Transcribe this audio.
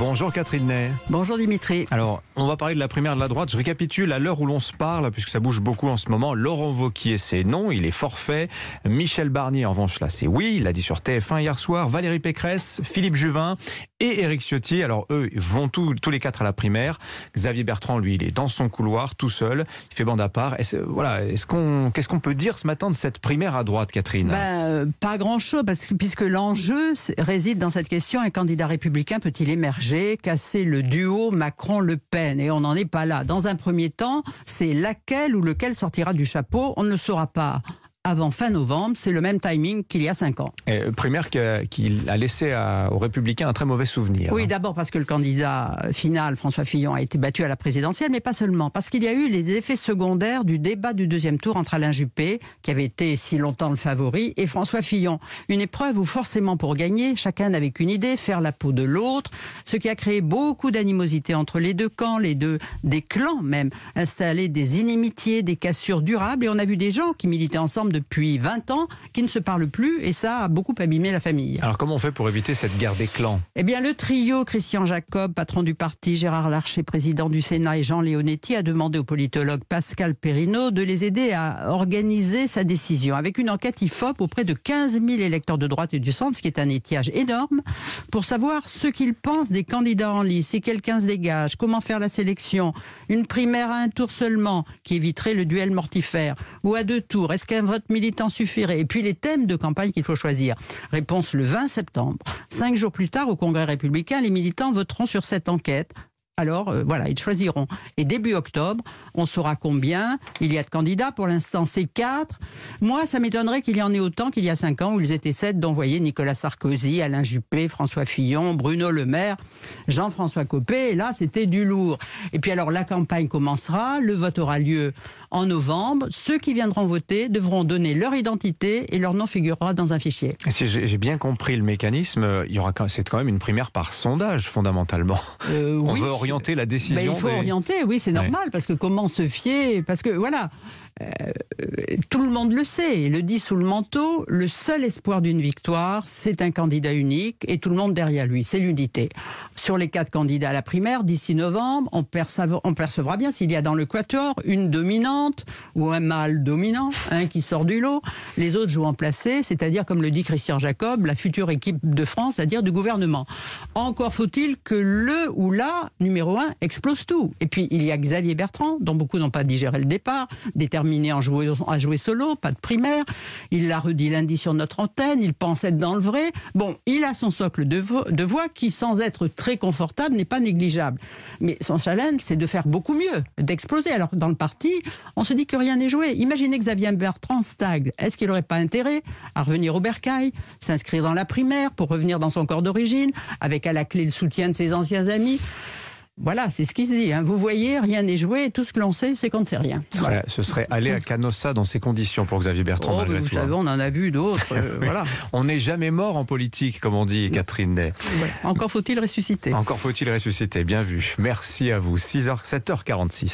Bonjour Catherine Ney. Bonjour Dimitri. Alors, on va parler de la primaire de la droite. Je récapitule à l'heure où l'on se parle, puisque ça bouge beaucoup en ce moment. Laurent Vauquier, c'est non, il est forfait. Michel Barnier, en revanche, là, c'est oui. Il l'a dit sur TF1 hier soir. Valérie Pécresse, Philippe Juvin et Éric Ciotti. Alors, eux, ils vont tous, tous les quatre à la primaire. Xavier Bertrand, lui, il est dans son couloir, tout seul. Il fait bande à part. Est voilà, est-ce qu'on, qu'est-ce qu'on peut dire ce matin de cette primaire à droite, Catherine? Ben, euh, Pas grand-chose, parce que, puisque l'enjeu réside dans cette question un candidat républicain peut-il émerger, casser le duo Macron-Le Pen Et on n'en est pas là. Dans un premier temps, c'est laquelle ou lequel sortira du chapeau, on ne le saura pas avant fin novembre. C'est le même timing qu'il y a cinq ans. Et primaire qui a, laissé aux Républicains un très mauvais souvenir. Oui, d'abord parce que le candidat final, François Fillon, a été battu à la présidentielle, mais pas seulement. Parce qu'il y a eu les effets secondaires du débat du deuxième tour entre Alain Juppé, qui avait été si longtemps le favori, et François Fillon. Une épreuve où forcément pour gagner, chacun n'avait qu'une idée, faire la peau de l'autre, ce qui a créé beaucoup d'animosité entre les deux camps, les deux, des clans même, installé des inimitiés, des cassures durables, et on a vu des gens qui militaient ensemble depuis 20 ans qui ne se parlent plus et ça a beaucoup abîmé la famille. Alors comment on fait pour éviter cette guerre des clans? Eh bien le trio Christian Jacob, patron du parti, Gérard Larcher, président du Sénat et Jean Leonetti a demandé au politologue Pascal Perrineau de les aider à organiser sa décision avec une enquête IFOP auprès de 15 000 électeurs de droite et du centre, ce qui est un étiage énorme, pour savoir ce qu'ils pensent des candidats en lice, si quelqu'un se dégage, comment faire la sélection, une primaire à un tour seulement qui éviterait le duel mortifère, ou à deux tours, est-ce qu'un vote militant suffirait Et puis les thèmes de campagne qu'il faut choisir. Réponse le 20 septembre. Cinq jours plus tard, au Congrès républicain, les militants voteront sur cette enquête alors euh, voilà, ils choisiront. Et début octobre, on saura combien il y a de candidats. Pour l'instant, c'est quatre. Moi, ça m'étonnerait qu'il y en ait autant qu'il y a cinq ans où ils étaient sept d'envoyer Nicolas Sarkozy, Alain Juppé, François Fillon, Bruno Le Maire, Jean-François Copé. Et là, c'était du lourd. Et puis alors, la campagne commencera, le vote aura lieu en novembre. Ceux qui viendront voter devront donner leur identité et leur nom figurera dans un fichier. Si j'ai bien compris le mécanisme, il y aura c'est quand même une primaire par sondage fondamentalement. Euh, on oui. veut orienter la décision. Ben, il faut orienter, oui, c'est normal parce que comment se fier Parce que voilà, tout le monde le sait, le dit sous le manteau, le seul espoir d'une victoire, c'est un candidat unique et tout le monde derrière lui, c'est l'unité. Sur les quatre candidats à la primaire, d'ici novembre, on, percevra, bien s'il y a dans le quatuor une dominante ou un mâle dominant, un qui sort du lot, les autres jouent en placé, c'est-à-dire, comme le dit Christian Jacob, la future équipe de France, c'est-à-dire du gouvernement. Encore faut-il que le ou la numéro un explose tout. Et puis, il y a Xavier Bertrand, dont beaucoup n'ont pas digéré le départ, déterminé en jouer, à jouer solo, pas de primaire. Il l'a redit lundi sur notre antenne, il pense être dans le vrai. Bon, il a son socle de, voix qui, sans être très confortable, n'est pas négligeable. Mais son challenge, c'est de faire beaucoup mieux, d'exploser. Alors dans le parti, on se dit que rien n'est joué. Imaginez Xavier Bertrand stagne. Est-ce qu'il n'aurait pas intérêt à revenir au bercail, s'inscrire dans la primaire pour revenir dans son corps d'origine, avec à la clé le soutien de ses anciens amis? Voilà, c'est ce qui se dit. Hein. Vous voyez, rien n'est joué. Tout ce que l'on sait, c'est qu'on ne sait rien. Ce serait, aller à Canossa dans ces conditions pour Xavier Bertrand. Oh, vous savez, on en a vu d'autres. Euh, voilà. On n'est jamais mort en politique, comme on dit, Catherine Ney. Encore faut-il ressusciter. Encore faut-il ressusciter. Bien vu. Merci à vous. 6h, 7h46.